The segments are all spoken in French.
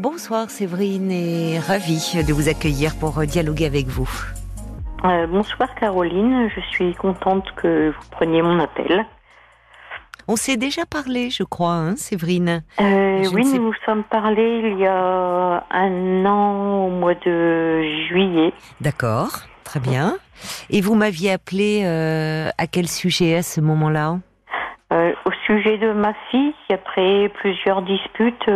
Bonsoir Séverine et ravie de vous accueillir pour dialoguer avec vous. Euh, bonsoir Caroline, je suis contente que vous preniez mon appel. On s'est déjà parlé, je crois, hein, Séverine euh, Oui, nous nous sommes parlé il y a un an au mois de juillet. D'accord, très bien. Et vous m'aviez appelé euh, à quel sujet à ce moment-là? Au sujet de ma fille après plusieurs disputes,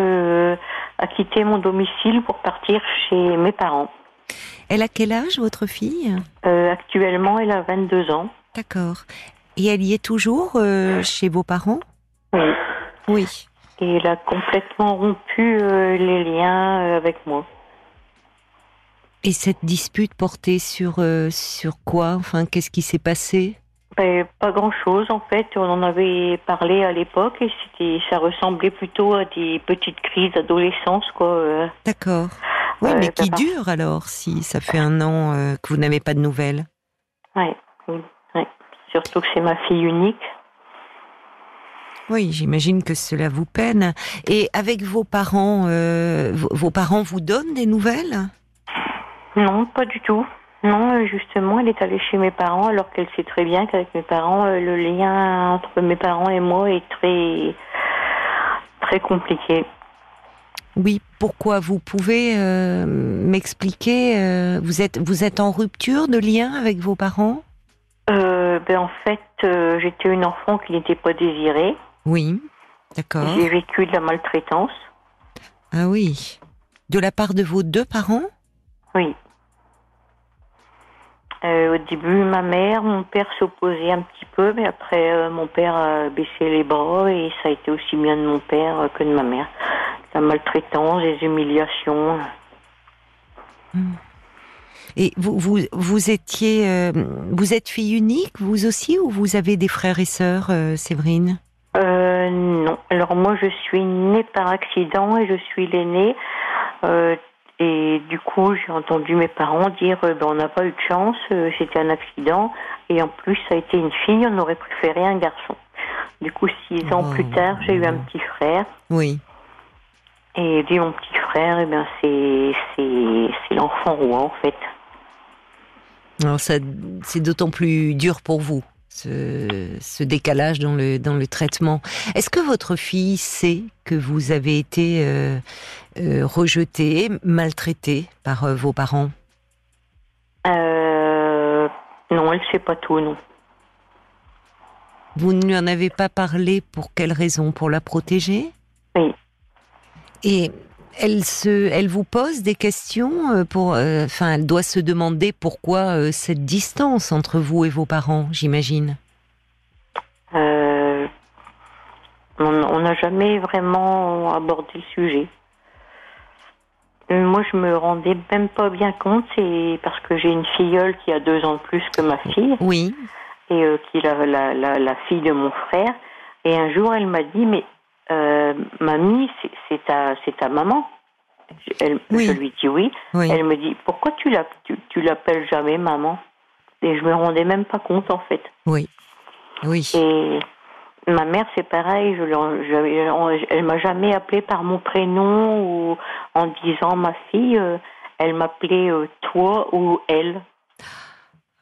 a quitté mon domicile pour partir chez mes parents. Elle a quel âge, votre fille? Euh, Actuellement, elle a 22 ans. D'accord. Et elle y est toujours euh, chez vos parents? Oui. Oui. Et elle a complètement rompu euh, les liens avec moi. Et cette dispute portait sur, sur quoi? Enfin, qu'est-ce qui s'est passé? Ben, pas grand chose en fait. On en avait parlé à l'époque et c'était, ça ressemblait plutôt à des petites crises d'adolescence quoi. Euh. D'accord. Oui, mais qui dure alors si ça fait un an euh, que vous n'avez pas de nouvelles? Ouais, oui, surtout que c'est ma fille unique. Oui, j'imagine que cela vous peine. Et avec vos parents, euh, vos parents vous donnent des nouvelles? Non, pas du tout. Non, euh, justement, elle est allée chez mes parents alors qu'elle sait très bien qu'avec mes parents, euh, le lien entre mes parents et moi est très, très compliqué. Oui, pourquoi Vous pouvez euh, m'expliquer Vous êtes vous êtes en rupture de lien avec vos parents? Ben en fait, j'étais une enfant qui n'était pas désirée. Oui, d'accord. J'ai vécu de la maltraitance. Ah oui, de la part de vos deux parents? Oui. Euh, au début, ma mère, mon père s'opposait un petit peu, mais après, euh, mon père a baissé les bras et ça a été aussi bien de mon père euh, que de ma mère. La maltraitance, les humiliations. Hmm. Et vous, vous, vous étiez, vous êtes fille unique, vous aussi, ou vous avez des frères et sœurs, Séverine? Non. Alors moi, je suis née par accident et je suis l'aînée. Et du coup, j'ai entendu mes parents dire euh, ben, on n'a pas eu de chance, euh, c'était un accident. Et en plus, ça a été une fille, on aurait préféré un garçon. Du coup, six ans plus oh. tard, j'ai eu un petit frère. Oui. Et dit mon petit frère, eh ben, c'est, l'enfant roi, en fait. Alors, c'est d'autant plus dur pour vous ce, décalage dans le, dans le traitement. Est-ce que votre fille sait que vous avez été euh, euh, rejetée, maltraitée par euh, vos parents? Non, elle ne sait pas tout, non. Vous ne lui en avez pas parlé pour quelle raison? Pour la protéger? Oui. Et elle se, elle vous pose des questions euh, pour, euh, enfin, elle doit se demander pourquoi euh, cette distance entre vous et vos parents, j'imagine. on n'a jamais vraiment abordé le sujet. Moi, je me rendais même pas bien compte, c'est parce que j'ai une filleule qui a deux ans de plus que ma fille. Oui. Et qui est la, la, la, fille de mon frère. Et un jour, elle m'a dit, mais euh, mamie, c'est ta, c'est ta maman. Elle, Je lui dis oui. Elle me dit pourquoi tu l'appelles jamais maman? Et je me rendais même pas compte en fait. Oui. Oui. Et ma mère c'est pareil. Je, je, elle m'a jamais appelé par mon prénom ou en disant ma fille. Euh, elle m'appelait euh, toi ou elle.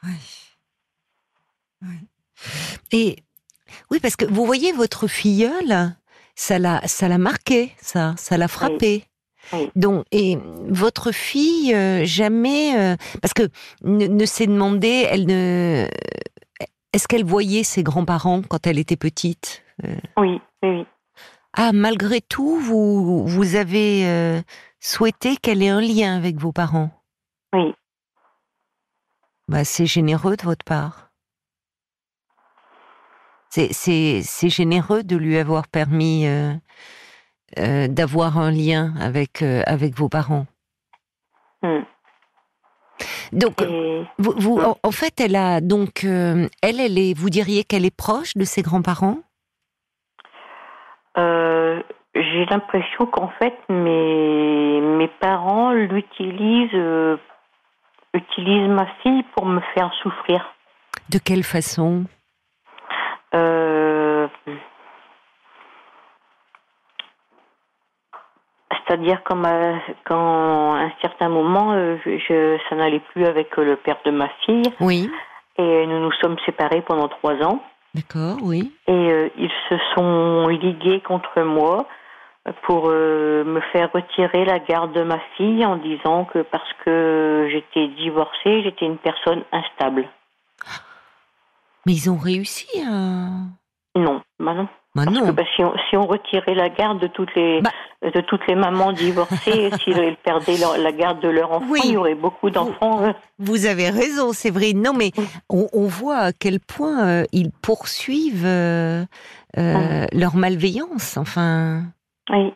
Oui. oui. Et oui, parce que vous voyez votre filleule, ça l'a, ça l'a marqué, ça, ça l'a frappé. Donc, et votre fille, euh, jamais, euh, parce que ne, s'est demandé, elle ne, est-ce qu'elle voyait ses grands-parents quand elle était petite euh? Oui, oui. Ah, malgré tout, vous, vous avez souhaité qu'elle ait un lien avec vos parents? Oui. Bah, c'est généreux de votre part. C'est généreux de lui avoir permis euh, euh, d'avoir un lien avec, euh, avec vos parents. Hmm. Donc, vous, en, fait, elle a donc, elle, elle est, vous diriez qu'elle est proche de ses grands-parents? J'ai l'impression qu'en fait, mes, mes parents l'utilisent, utilisent ma fille pour me faire souffrir. De quelle façon? C'est-à-dire quand, quand à un certain moment, je, ça n'allait plus avec le père de ma fille. Oui. Et nous nous sommes séparés pendant trois ans. D'accord, oui. Et ils se sont ligués contre moi pour me faire retirer la garde de ma fille en disant que parce que j'étais divorcée, j'étais une personne instable. Mais ils ont réussi à... Non, bah non. Bah Parce non. que bah, si, on, si on retirait la garde de toutes les Bah. de toutes les mamans divorcées, s'ils perdaient leur- la garde de leur enfant, Oui. il y aurait beaucoup d'enfants. euh. Vous avez raison, c'est vrai. Non, mais on, on voit à quel point euh, ils poursuivent euh, leur malveillance. Enfin, Oui.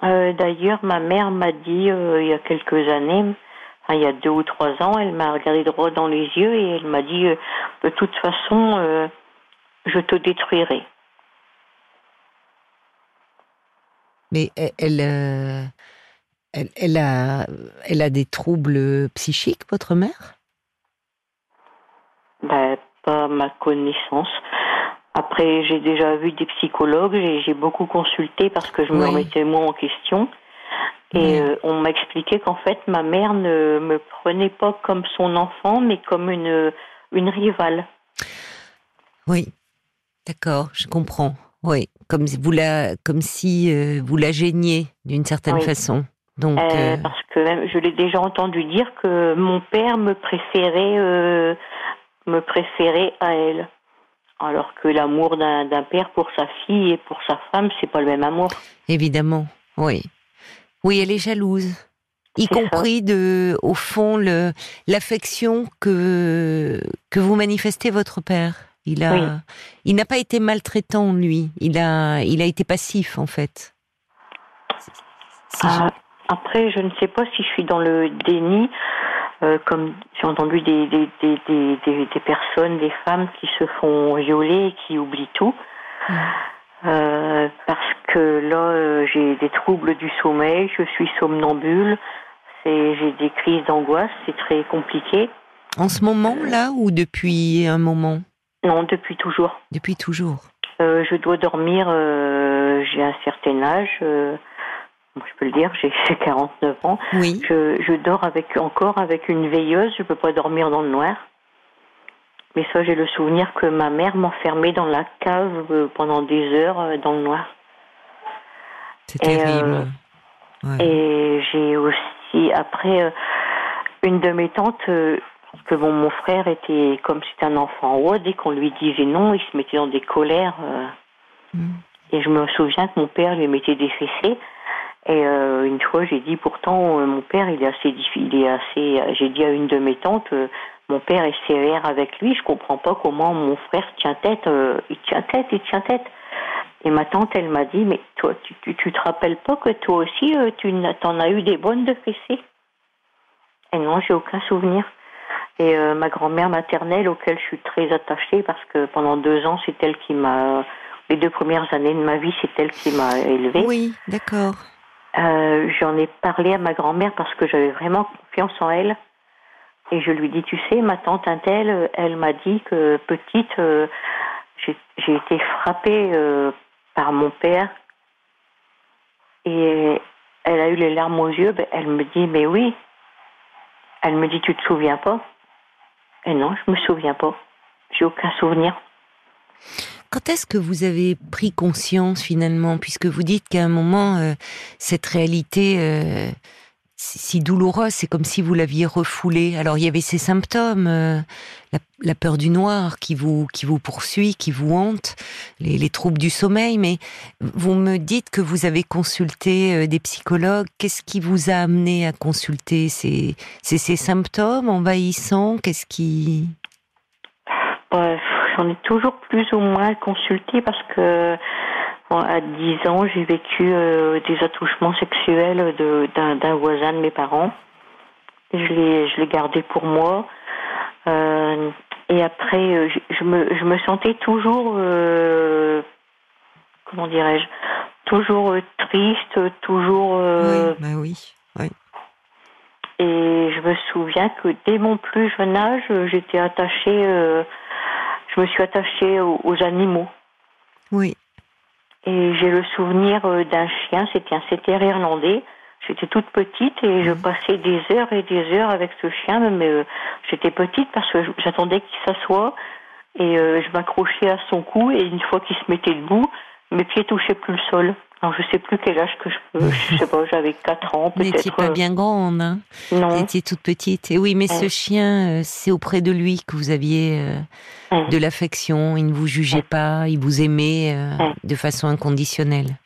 D'ailleurs, ma mère m'a dit il y a quelques années, il y a deux ou trois ans, elle m'a regardé droit dans les yeux et elle m'a dit euh, de toute façon, euh, je te détruirai. mais elle, elle, euh, elle, elle a, elle a des troubles psychiques, votre mère? Ben, pas ma connaissance. Après, j'ai déjà vu des psychologues, j'ai j'ai beaucoup consulté parce que je me remettais moi en question. Et euh, on m'a expliqué qu'en fait, ma mère ne me prenait pas comme son enfant, mais comme une, une rivale. Oui, d'accord, je comprends. Oui, comme si vous la, comme si euh, vous la gêniez d'une certaine Oui. façon. Donc, Euh, Parce que même, je l'ai déjà entendu dire que mon père me préférait, me préférait à elle. Alors que l'amour d'un d'un père pour sa fille et pour sa femme, c'est pas le même amour. évidemment, oui, oui, elle est jalouse. Y ça. compris de, au fond, l'affection que que vous manifestez votre père. Il a, Oui. il n'a pas été maltraitant lui. Il a, il a été passif en fait. Si je- Ah, après, je ne sais pas si je suis dans le déni, euh, comme j'ai entendu des, des, des, des, des- des personnes, des femmes qui se font violer et qui oublient tout. Euh, parce que là, euh, j'ai des troubles du sommeil, je suis somnambule, j'ai des crises d'angoisse, c'est très compliqué. En ce moment là ou depuis un moment, Non, depuis toujours. depuis toujours. Euh, je dois dormir, euh, j'ai un certain âge, euh, je peux le dire, j'ai j'ai 49 ans. Oui. Je, je dors avec encore avec une veilleuse, je peux pas dormir dans le noir. Mais ça, j'ai le souvenir que ma mère m'enfermait dans la cave euh, pendant des heures euh, dans le noir. C'est Et, terrible. euh, Ouais. Et j'ai aussi, après, euh, une de mes tantes, euh, que bon, mon frère était comme c'était un enfant haut, dès qu'on lui disait non, il se mettait dans des colères. Mm. Et je me souviens que mon père lui mettait des fessées. Et euh, une fois, j'ai dit pourtant, euh, mon père, il est assez difficile, il est assez. J'ai dit à une de mes tantes, euh, mon père est sévère avec lui. Je comprends pas comment mon frère tient tête. euh, il tient tête, il tient tête. Et ma tante, elle m'a dit, mais toi, tu, tu, tu te rappelles pas que toi aussi, euh, tu t'en as eu des bonnes de fessées? Et non, j'ai aucun souvenir. Et euh, ma grand-mère maternelle, auquel je suis très attachée, parce que pendant deux ans, c'est elle qui m'a. Les deux premières années de ma vie, c'est elle qui m'a élevée. Oui, d'accord. Euh, J'en ai parlé à ma grand-mère parce que j'avais vraiment confiance en elle. Et je lui dis, tu sais, ma tante Intel, euh, elle m'a dit que petite, euh, j'ai été frappée euh, par mon père. Et elle a eu les larmes aux yeux. Ben, elle me dit, mais oui. Elle me dit, tu te souviens pas? Et non, je me souviens pas. J'ai aucun souvenir. Quand est-ce que vous avez pris conscience finalement, puisque vous dites qu'à un moment, cette réalité si douloureuse, c'est comme si vous l'aviez refoulée. Alors il y avait ces symptômes, euh, la, peur du noir qui vous qui vous poursuit, qui vous hante, les, les troubles du sommeil. Mais vous me dites que vous avez consulté euh, des psychologues. Qu'est-ce qui vous a amené à consulter c'est ces symptômes envahissants? Qu'est-ce qui? J'en ai toujours plus ou moins consulté parce que à 10 ans, j'ai vécu euh, des attouchements sexuels d'un voisin de mes parents. Je l'ai je l'ai gardé pour moi. Euh, et après, euh, je, je me, je me sentais toujours, euh, comment dirais-je, toujours triste, toujours. Oui, bah oui, oui. et je me souviens que dès mon plus jeune âge, j'étais attachée, je me suis attachée aux, aux animaux. Oui. Et j'ai le souvenir euh, d'un chien, c'était un setter irlandais. J'étais toute petite et je passais des heures et des heures avec ce chien, mais euh, j'étais petite parce que j'attendais qu'il s'assoie et euh, je m'accrochais à son cou et une fois qu'il se mettait debout, mes pieds touchaient plus le sol. Alors je sais plus quel âge que je peux, je sais pas, j'avais 4 ans peut-être. Vous n'étiez pas bien grande, hein Non. Vous étiez toute petite. Et oui, mais ce chien, c'est auprès de lui que vous aviez de l'affection, il ne vous jugeait pas, il vous aimait de façon inconditionnelle.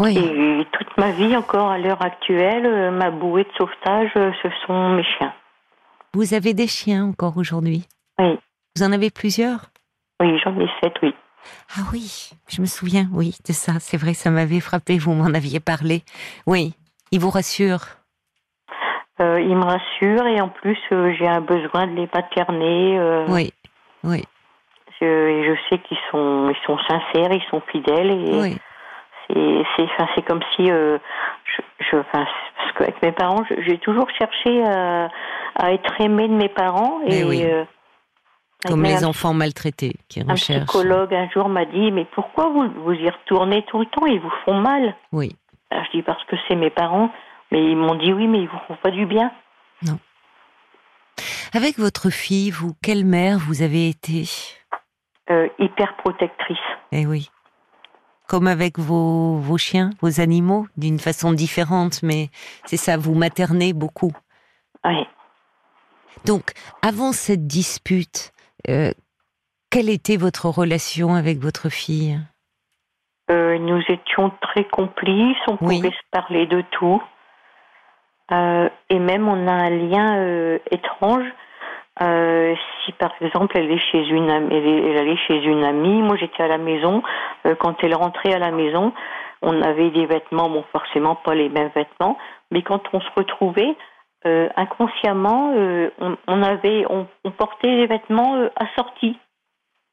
Oui. Et toute ma vie, encore à l'heure actuelle, euh, ma bouée de sauvetage, euh, ce sont mes chiens. Vous avez des chiens encore aujourd'hui? Oui. Vous en avez plusieurs? Oui, j'en ai sept, oui. Ah oui, je me souviens, oui, de ça. C'est vrai, ça m'avait frappé, vous m'en aviez parlé. Oui, il vous rassure euh, Il me rassure et en plus, j'ai un besoin de les paterner. oui, oui. Je, je sais qu'ils sont, ils sont sincères, ils sont fidèles et. Oui c'est comme si euh, je, je enfin, parce qu'avec mes parents j'ai toujours cherché à, à, être aimée de mes parents et euh, comme les enfants maltraités qui recherchent. Un psychologue un jour m'a dit mais pourquoi vous vous y retournez tout le temps? Ils vous font mal Oui. Alors, je dis parce que c'est mes parents mais ils m'ont dit oui mais ils vous font pas du bien. Non. Avec votre fille, vous, quelle mère vous avez été? Euh, Hyper protectrice. Eh oui comme avec vos, vos chiens, vos animaux, d'une façon différente, mais c'est ça, vous maternez beaucoup. Oui. Donc, avant cette dispute, euh, quelle était votre relation avec votre fille? Euh, Nous étions très complices, on pouvait se parler de tout. Euh, et même on a un lien étrange si par exemple elle est chez une amie, elle, allait chez une amie, moi j'étais à la maison. Quand elle rentrait à la maison, on avait des vêtements, bon forcément pas les mêmes vêtements, mais quand on se retrouvait, euh, inconsciemment, on, avait, on, portait des vêtements assortis.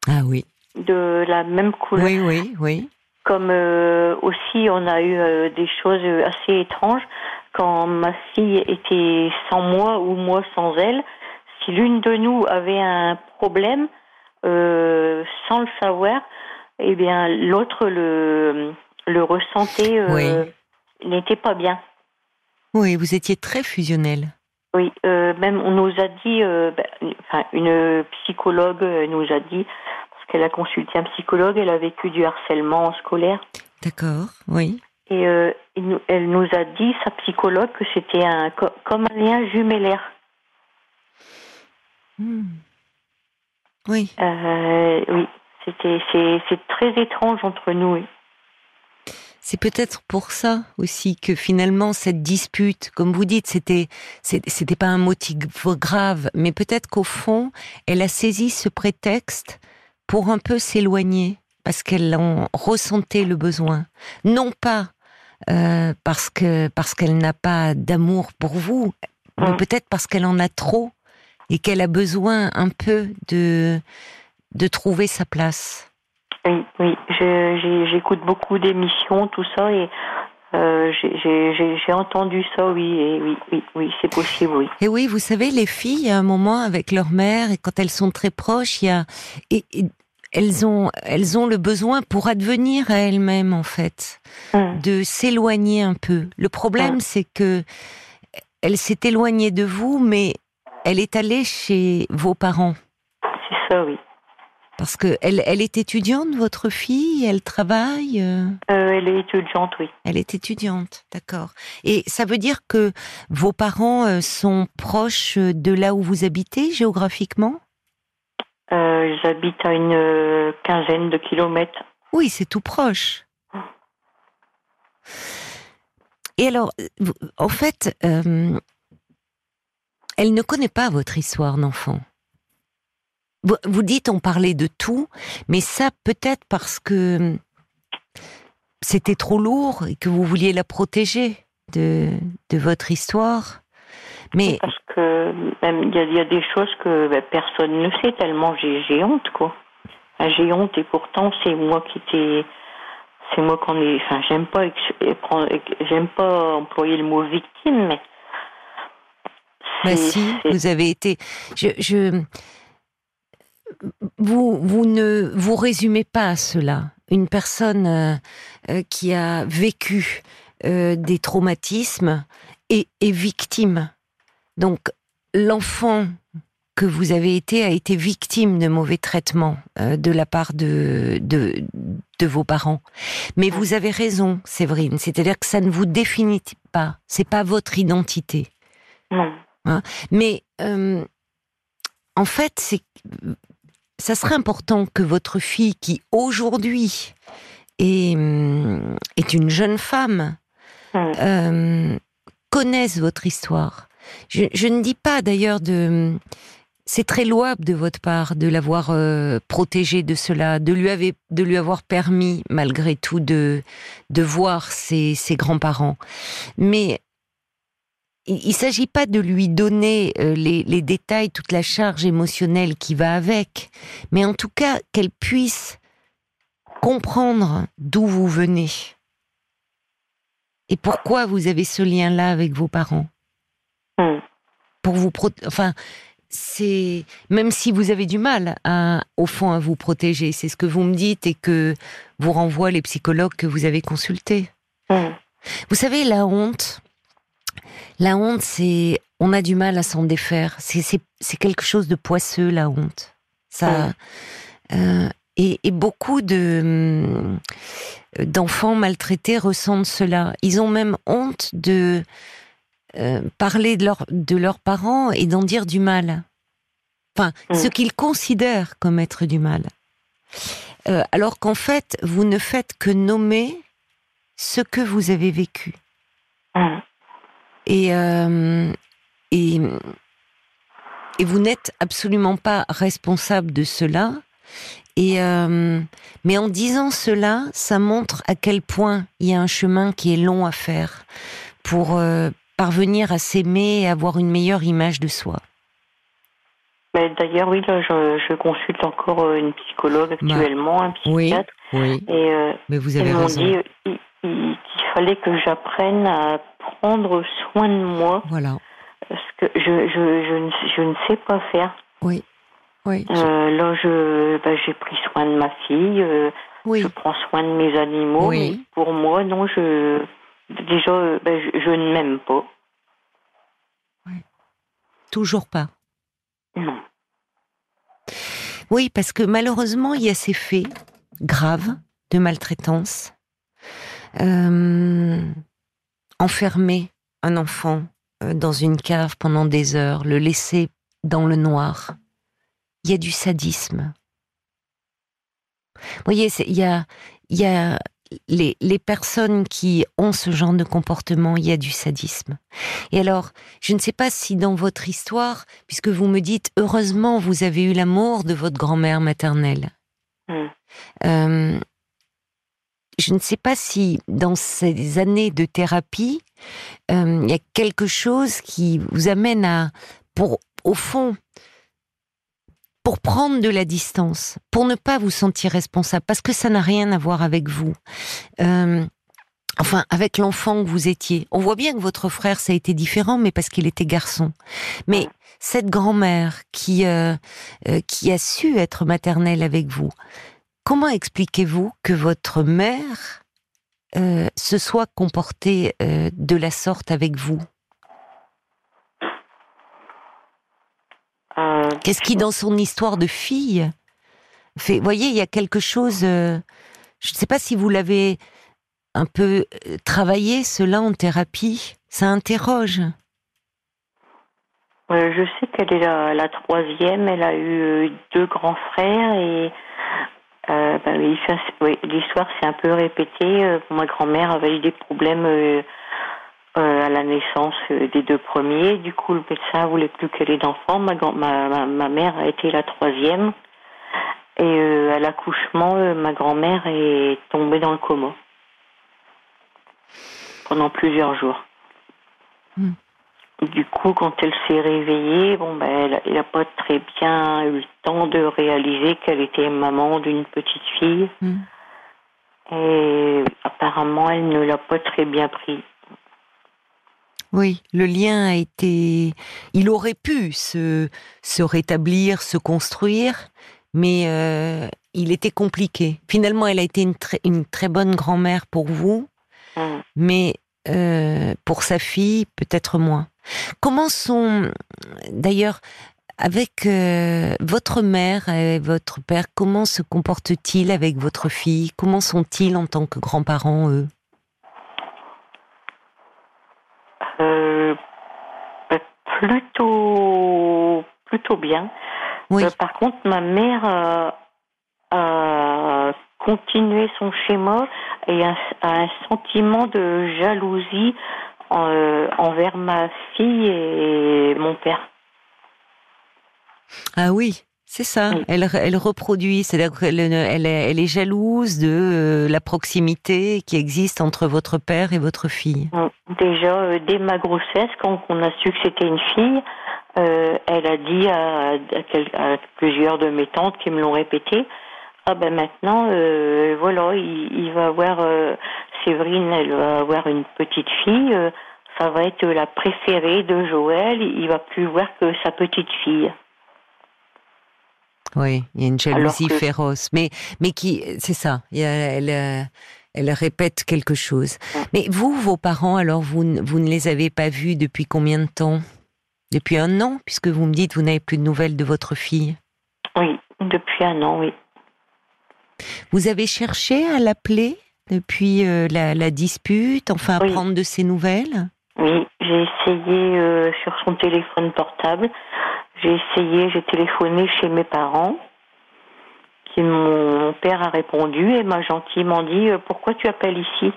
Ah oui. De la même couleur. Oui, oui, oui. Comme aussi, on a eu des choses assez étranges quand ma fille était sans moi ou moi sans elle si l'une de nous avait un problème, euh, sans le savoir, eh bien l'autre le, le ressentait, euh, n'était pas bien. Oui, vous étiez très fusionnel. Oui, euh, même on nous a dit, ben, enfin, une psychologue nous a dit, parce qu'elle a consulté un psychologue, elle a vécu du harcèlement scolaire. D'accord, oui. Et elle nous a dit, sa psychologue, que c'était un, comme un lien jumellaire. Hmm. Oui. Euh, oui, c'était c'est très étrange entre nous. C'est peut-être pour ça aussi que finalement cette dispute, comme vous dites, c'était c'était pas un motif grave, mais peut-être qu'au fond, elle a saisi ce prétexte pour un peu s'éloigner parce qu'elle en ressentait le besoin, non pas euh, parce que parce qu'elle n'a pas d'amour pour vous, mais hum. peut-être parce qu'elle en a trop et qu'elle a besoin un peu de, de trouver sa place. Oui, oui, j'écoute beaucoup d'émissions, tout ça, et euh, j'ai entendu ça, oui, et oui, oui, oui c'est possible, oui. Et oui, vous savez, les filles, à un moment, avec leur mère, et quand elles sont très proches, il y a, et, elles ont, elles ont le besoin pour advenir à elles-mêmes, en fait, hum. de s'éloigner un peu. Le problème, hum. c'est que elle s'est éloignée de vous, mais elle est allée chez vos parents. C'est ça, oui. Parce que elle, elle est étudiante, votre fille Elle travaille euh? Euh, Elle est étudiante, oui. Elle est étudiante, d'accord. Et ça veut dire que vos parents euh, sont proches de là où vous habitez géographiquement? J'habite à une quinzaine de kilomètres. Oui, c'est tout proche. Et alors, en fait, elle ne connaît pas votre histoire d'enfant. Vous dites on parlait de tout, mais ça peut-être parce que c'était trop lourd et que vous vouliez la protéger de, de votre histoire. Mais parce que il y, a des choses que ben, personne ne sait tellement j'ai honte quoi. J'ai honte et pourtant c'est moi qui t'ai c'est moi qu'on est enfin j'aime pas j'aime pas employer le mot victime mais bah si, vous avez été. Je, je, vous, vous ne vous résumez pas à cela. Une personne euh, euh, qui a vécu des traumatismes et est victime. Donc l'enfant que vous avez été a été victime de mauvais traitements euh, de la part de, de, vos parents. Mais vous avez raison, Séverine. C'est-à-dire que ça ne vous définit pas. C'est pas votre identité. Hein? Mais euh, en fait, c'est ça serait important que votre fille, qui aujourd'hui est, est une jeune femme, euh, connaisse votre histoire. Je, je, ne dis pas d'ailleurs de c'est très louable de votre part de l'avoir euh, protégé de cela, de lui, avait, de lui avoir permis, malgré tout, de, de voir ses, ses grands-parents. Mais il ne s'agit pas de lui donner euh, les, les, détails, toute la charge émotionnelle qui va avec, mais en tout cas qu'elle puisse comprendre d'où vous venez et pourquoi vous avez ce lien-là avec vos parents? Hmm. Pour vous enfin, c'est même si vous avez du mal à, au fond, à vous protéger, c'est ce que vous me dites et que vous renvoient les psychologues que vous avez consultés. Mmh. Vous savez, la honte, la honte, c'est, on a du mal à s'en défaire. C'est quelque chose de poisseux, la honte. Ça, euh, et, et, beaucoup de d'enfants maltraités ressentent cela. Ils ont même honte de euh, parler de, leur, de leurs parents et d'en dire du mal. Enfin, mm. ce qu'ils considèrent comme être du mal. Euh, alors qu'en fait, vous ne faites que nommer ce que vous avez vécu. Mm. Et, euh, et, et, vous n'êtes absolument pas responsable de cela. Et mais en disant cela, ça montre à quel point il y a un chemin qui est long à faire pour parvenir à s'aimer et avoir une meilleure image de soi. D'ailleurs, oui, là, je, consulte encore euh, une psychologue bah, actuellement, un psychiatre. Oui, Et euh, Mais vous avez dit euh, qu'il fallait que j'apprenne à prendre soin de moi. Voilà. Parce que je, je, je, ne, je ne sais pas faire. Oui. Oui. là, je, bah, j'ai pris soin de ma fille. oui. Je prends soin de mes animaux. Oui. Mais pour moi, non, je, Déjà, euh, ben, je, ne m'aime pas. Toujours pas. Non. Oui, parce que malheureusement, il y a ces faits graves de maltraitance. Euh, enfermer un enfant euh, dans une cave pendant des heures, le laisser dans le noir. Il y a du sadisme. Vous voyez, il y a, il y a les, les, personnes qui ont ce genre de comportement, il y a du sadisme. Et alors, je ne sais pas si dans votre histoire, puisque vous me dites, heureusement, vous avez eu l'amour de votre grand-mère maternelle. Mm. Euh, je ne sais pas si dans ces années de thérapie, euh, il y a quelque chose qui vous amène à, pour, au fond, pour prendre de la distance, pour ne pas vous sentir responsable, parce que ça n'a rien à voir avec vous. Euh, enfin, avec l'enfant que vous étiez. On voit bien que votre frère, ça a été différent, mais parce qu'il était garçon. Mais cette grand-mère qui, euh, qui a su être maternelle avec vous, comment expliquez-vous que votre mère se soit comportée de la sorte avec vous? Euh, Qu'est-ce qui, dans son histoire de fille, fait. Vous voyez, il y a quelque chose. Euh, je ne sais pas si vous l'avez un peu euh, travaillé, cela en thérapie? Ça interroge. je sais qu'elle est la, troisième. Elle a eu deux grands frères et ben l'histoire s'est un peu répétée. ma grand-mère avait eu des problèmes euh, à la naissance euh, des deux premiers. Du coup, le médecin voulait plus qu'elle ait d'enfants. Ma, ma, mère a été la troisième. Et euh, à l'accouchement, ma grand-mère est tombée dans le coma pendant plusieurs jours. Hmm. Du coup, quand elle s'est réveillée, bon, ben, elle n'a pas très bien eu le temps de réaliser qu'elle était maman d'une petite fille. Hmm. Et apparemment, elle ne l'a pas très bien pris. Oui, le lien a été. Il aurait pu se, se rétablir, se construire, mais euh, il était compliqué. Finalement, elle a été une, très, une très bonne grand-mère pour vous, mm. mais euh, pour sa fille, peut-être moins. Comment sont, d'ailleurs, avec euh, votre mère et votre père, comment se comportent-ils avec votre fille? Comment sont-ils en tant que grands-parents, eux? Euh, bah, Plutôt, plutôt bien. Oui. par contre, ma mère a continué son schéma et un sentiment de jalousie euh, envers ma fille et mon père. Ah oui, c'est ça. Elle, elle, reproduit, c'est-à-dire qu'elle elle, elle, est jalouse de euh, la proximité qui existe entre votre père et votre fille. Déjà, euh, dès ma grossesse, quand on a su que c'était une fille, elle a dit à, à, plusieurs de mes tantes qui me l'ont répété, ah ben maintenant, euh, voilà, il, va avoir euh, Séverine, elle va avoir une petite fille. Euh, ça va être la préférée de Joël. Il va plus voir que sa petite fille. Oui, il y a une jalousie féroce, mais mais qui, c'est ça. elle, elle répète quelque chose. Mais vous, vos parents, alors vous, vous ne les avez pas vus depuis combien de temps? Depuis un an, puisque vous me dites vous n'avez plus de nouvelles de votre fille? Oui, depuis un an, oui. Vous avez cherché à l'appeler depuis euh, la, dispute, enfin à prendre de ses nouvelles? Oui, j'ai essayé euh, sur son téléphone portable. J'ai essayé, j'ai téléphoné chez mes parents. Qui mon, père a répondu et m'a gentiment dit euh, pourquoi tu appelles ici?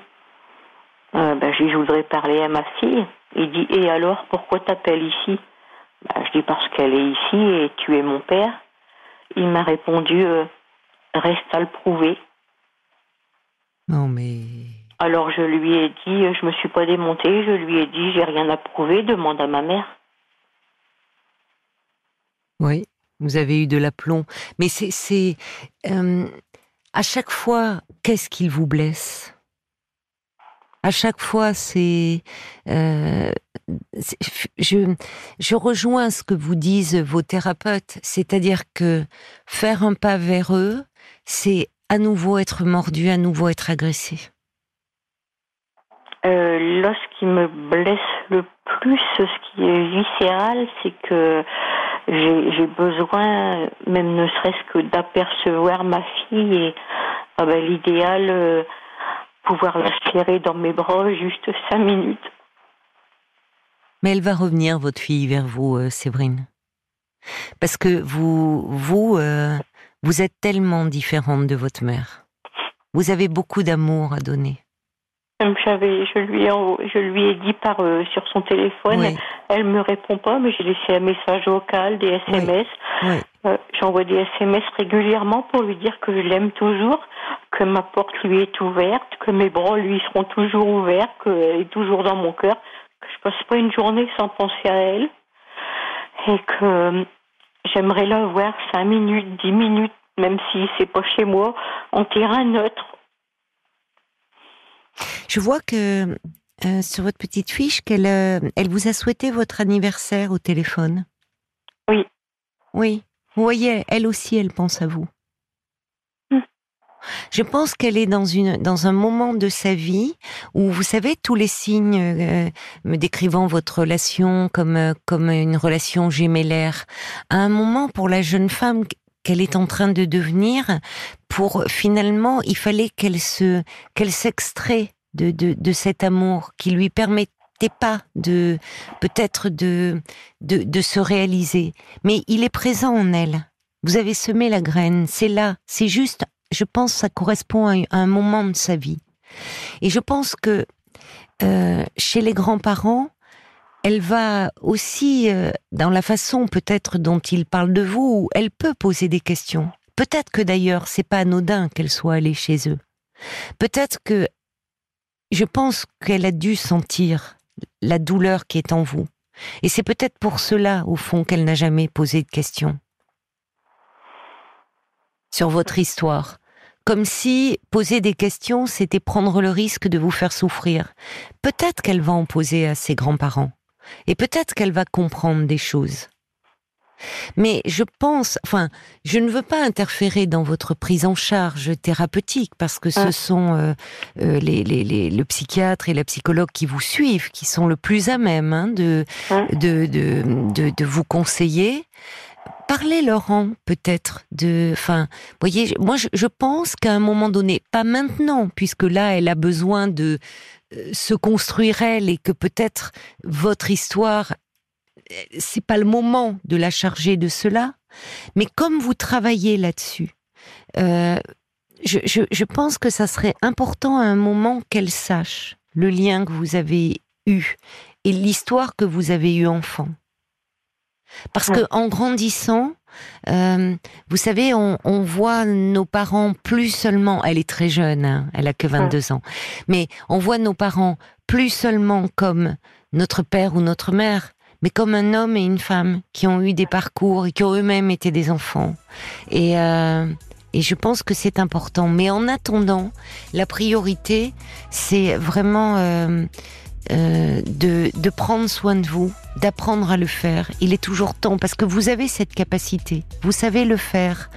Ben, je voudrais parler à ma fille. Il dit et alors pourquoi tu appelles ici? Ben, Je dis parce qu'elle est ici et tu es mon père. Il m'a répondu reste à le prouver. Non, mais. Alors je lui ai dit, je me suis pas démontée, je lui ai dit, j'ai rien à prouver, demande à ma mère. Oui, vous avez eu de l'aplomb. Mais c'est. Euh, à chaque fois, qu'est-ce qu'il vous blesse? À chaque fois, c'est, euh, je, je rejoins ce que vous disent vos thérapeutes, c'est-à-dire que faire un pas vers eux, c'est à nouveau être mordu, à nouveau être agressé euh, Là, ce qui me blesse le plus, ce qui est viscéral, c'est que j'ai besoin, même ne serait-ce que d'apercevoir ma fille et ah ben, l'idéal, euh, pouvoir la serrer dans mes bras juste cinq minutes. Mais elle va revenir, votre fille, vers vous, euh, Séverine. Parce que vous, vous, euh, vous êtes tellement différente de votre mère. Vous avez beaucoup d'amour à donner. J'avais, je lui ai, je lui ai dit par euh, sur son téléphone. Elle Elle me répond pas, mais j'ai laissé un message vocal, des SMS. Euh, j'envoie des SMS régulièrement pour lui dire que je l'aime toujours, que ma porte lui est ouverte, que mes bras lui seront toujours ouverts, qu'elle est toujours dans mon cœur, que je passe pas une journée sans penser à elle, et que J'aimerais la voir cinq minutes, dix minutes, même si c'est pas chez moi, en terrain neutre. Je vois que euh, sur votre petite fiche qu'elle euh, elle vous a souhaité votre anniversaire au téléphone. Oui. Oui. Vous voyez, elle aussi, elle pense à vous. Je pense qu'elle est dans une dans un moment de sa vie où vous savez tous les signes euh, me décrivant votre relation comme euh, comme une relation gémellaire. À un moment pour la jeune femme qu'elle est en train de devenir, pour finalement il fallait qu'elle se qu'elle s'extrait de, de de cet amour qui lui permettait pas de peut-être de, de de se réaliser, mais il est présent en elle. Vous avez semé la graine, c'est là, c'est juste je pense que ça correspond à un moment de sa vie. Et je pense que euh, chez les grands-parents, elle va aussi, euh, dans la façon peut-être dont ils parlent de vous, elle peut poser des questions. Peut-être que d'ailleurs, c'est pas anodin qu'elle soit allée chez eux. Peut-être que je pense qu'elle a dû sentir la douleur qui est en vous. Et c'est peut-être pour cela, au fond, qu'elle n'a jamais posé de questions sur votre histoire. Comme si poser des questions, c'était prendre le risque de vous faire souffrir. Peut-être qu'elle va en poser à ses grands-parents. Et peut-être qu'elle va comprendre des choses. Mais je pense, enfin, je ne veux pas interférer dans votre prise en charge thérapeutique parce que ce sont euh, euh, les, les, les, le psychiatre et la psychologue qui vous suivent qui sont le plus à même hein, de, de, de, de, de vous conseiller. Parlez Laurent peut-être de, enfin, voyez, moi je, pense qu'à un moment donné, pas maintenant, puisque là elle a besoin de euh, se construire elle et que peut-être votre histoire c'est pas le moment de la charger de cela, mais comme vous travaillez là-dessus, euh, je, je, je, pense que ça serait important à un moment qu'elle sache le lien que vous avez eu et l'histoire que vous avez eue enfant. Parce que en grandissant, euh, vous savez, on, on, voit nos parents plus seulement. Elle est très jeune, hein, elle a que 22 ans, mais on voit nos parents plus seulement comme notre père ou notre mère, mais comme un homme et une femme qui ont eu des parcours et qui ont eux-mêmes été des enfants. Et, euh, et je pense que c'est important. Mais en attendant, la priorité, c'est vraiment euh, euh, de, de prendre soin de vous, d'apprendre à le faire. Il est toujours temps parce que vous avez cette capacité, vous savez le faire.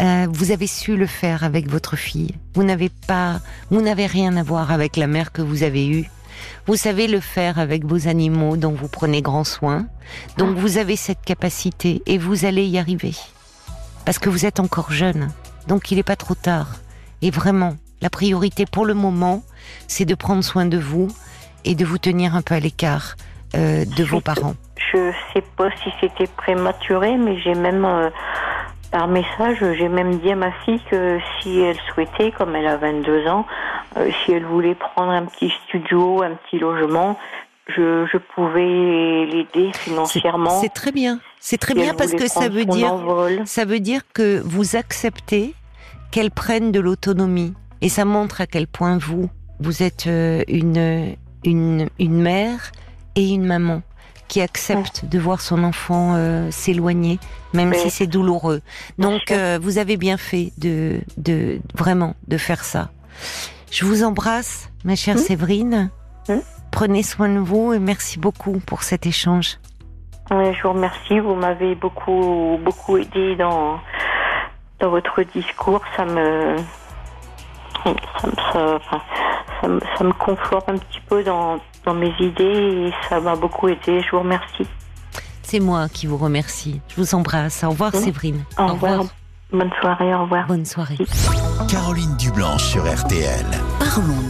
Euh, vous avez su le faire avec votre fille. Vous n'avez pas, vous n'avez rien à voir avec la mère que vous avez eue. Vous savez le faire avec vos animaux dont vous prenez grand soin. Donc vous avez cette capacité et vous allez y arriver. Parce que vous êtes encore jeune. Donc il n'est pas trop tard. Et vraiment, la priorité pour le moment, c'est de prendre soin de vous et de vous tenir un peu à l'écart euh, de vos parents. Je sais pas si c'était prématuré, mais j'ai même euh, par message, j'ai même dit à ma fille que si elle souhaitait, comme elle a 22 ans, euh, si elle voulait prendre un petit studio, un petit logement, je, je pouvais l'aider financièrement. C'est très bien. C'est très si bien parce que ça veut dire envol. ça veut dire que vous acceptez qu'elle prenne de l'autonomie et ça montre à quel point vous vous êtes une une une mère et une maman qui accepte de voir son enfant euh, s'éloigner, même Oui. si c'est douloureux. Donc euh, vous avez bien fait de, de vraiment de faire ça. Je vous embrasse, ma chère Mm. Séverine. Mm. Prenez soin de vous et merci beaucoup pour cet échange. Ouais, je vous remercie. Vous m'avez beaucoup, beaucoup aidé dans, dans votre discours. Ça me, ça me, ça, enfin, ça me, ça me conforte un petit peu dans, dans mes idées et ça m'a beaucoup aidé. Je vous remercie. C'est moi qui vous remercie. Je vous embrasse. Au revoir, Mm. Séverine. Au, revoir. Bonne soirée. Au revoir. Bonne soirée. Caroline Dublanche sur RTL. Parlons-nous.